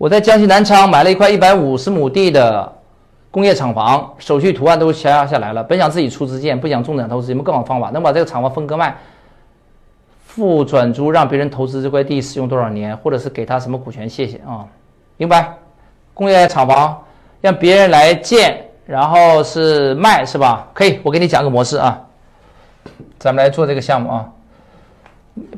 我在江西南昌买了一块一百五十亩地的工业厂房，手续图案都下下来了。本想自己出资建，不想重点投资，有没有更好方法？能把这个厂房分割卖，付转租，让别人投资这块地使用多少年，或者是给他什么股权？谢谢啊，明白？工业厂房让别人来建，然后是卖是吧？可以，我给你讲个模式啊，咱们来做这个项目啊。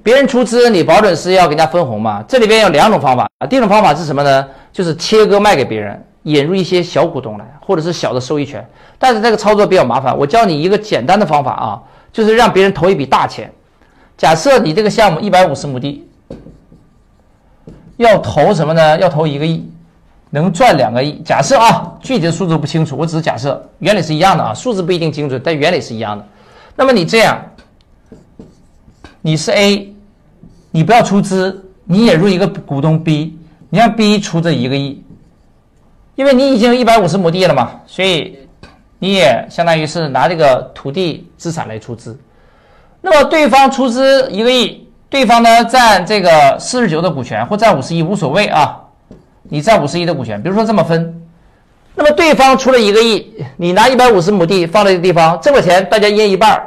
别人出资，你保准是要给人家分红嘛？这里边有两种方法啊。第一种方法是什么呢？就是切割卖给别人，引入一些小股东来，或者是小的收益权。但是这个操作比较麻烦。我教你一个简单的方法啊，就是让别人投一笔大钱。假设你这个项目一百五十亩地，要投什么呢？要投一个亿，能赚两个亿。假设啊，具体的数字不清楚，我只是假设，原理是一样的啊，数字不一定精准，但原理是一样的。那么你这样。你是 A，你不要出资，你也入一个股东 B，你让 B 出这一个亿，因为你已经有一百五十亩地了嘛，所以你也相当于是拿这个土地资产来出资。那么对方出资一个亿，对方呢占这个四十九的股权或占五十一无所谓啊，你占五十一的股权，比如说这么分，那么对方出了一个亿，你拿一百五十亩地放在这个地方，这个钱大家一人一半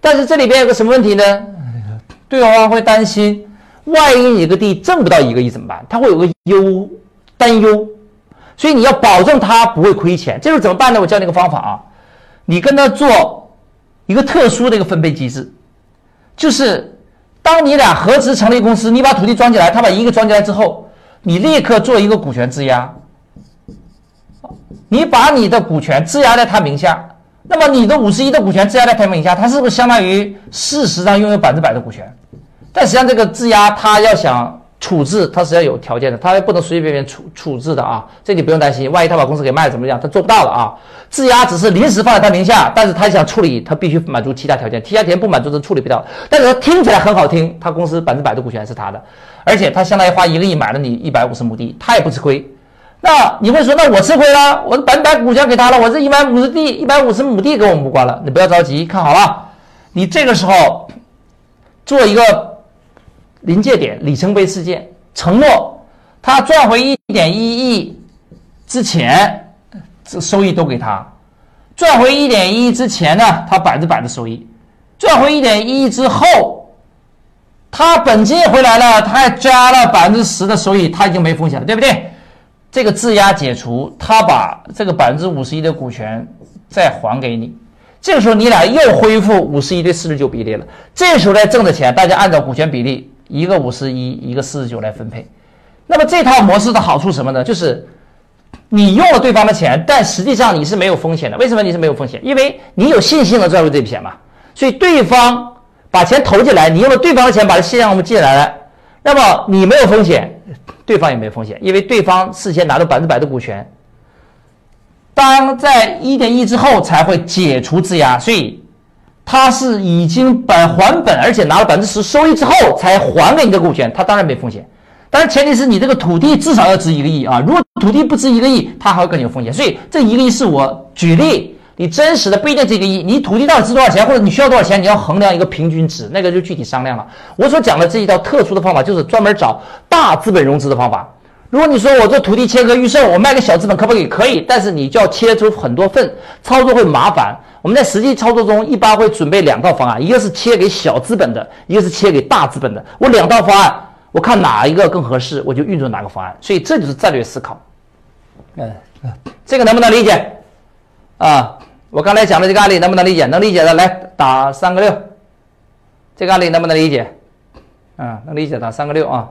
但是这里边有个什么问题呢？对方会担心，万一你个地挣不到一个亿怎么办？他会有个忧担忧，所以你要保证他不会亏钱。这时候怎么办呢？我教你个方法啊，你跟他做一个特殊的一个分配机制，就是当你俩合资成立公司，你把土地装起来，他把一个装进来之后，你立刻做一个股权质押，你把你的股权质押在他名下。那么你的五十一的股权质押在他名下，他是不是相当于事实上拥有百分之百的股权？但实际上这个质押他要想处置，他是要有条件的，他不能随随便便处处置的啊。这你不用担心，万一他把公司给卖了怎么样？他做不到了啊。质押只是临时放在他名下，但是他想处理，他必须满足其他条件，其他条件不满足是处理不掉。但是他听起来很好听，他公司百分之百的股权是他的，而且他相当于花一个亿买了你一百五十亩地，他也不吃亏。那你会说，那我吃亏了，我百分百股权给他了，我这一百五十地一百五十亩地跟我们无关了。你不要着急，看好了，你这个时候做一个临界点里程碑事件，承诺他赚回一点一亿之前，这收益都给他；赚回一点一亿之前呢，他百分之百的收益；赚回一点一亿之后，他本金回来了，他还加了百分之十的收益，他已经没风险了，对不对？这个质押解除，他把这个百分之五十一的股权再还给你，这个时候你俩又恢复五十一对四十九比例了。这时候来挣的钱，大家按照股权比例，一个五十一，一个四十九来分配。那么这套模式的好处什么呢？就是你用了对方的钱，但实际上你是没有风险的。为什么你是没有风险？因为你有信心能赚回这笔钱嘛。所以对方把钱投进来，你用了对方的钱把这项目进来了，那么你没有风险。对方也没风险，因为对方事先拿到百分之百的股权，当在一点一之后才会解除质押，所以他是已经本还本，而且拿了百分之十收益之后才还给你的股权，他当然没风险。但是前提是你这个土地至少要值一个亿啊！如果土地不值一个亿，他还会更有风险。所以这一个亿是我举例。你真实的不一定这个亿，你土地到底值多少钱，或者你需要多少钱，你要衡量一个平均值，那个就具体商量了。我所讲的这一套特殊的方法，就是专门找大资本融资的方法。如果你说我做土地切割预售，我卖给小资本可不可以？可以，但是你就要切出很多份，操作会麻烦。我们在实际操作中一般会准备两套方案，一个是切给小资本的，一个是切给大资本的。我两套方案，我看哪一个更合适，我就运作哪个方案。所以这就是战略思考。嗯，这个能不能理解？啊？我刚才讲的这个案例能不能理解？能理解的来打三个六。这个案例能不能理解？嗯，能理解打三个六啊。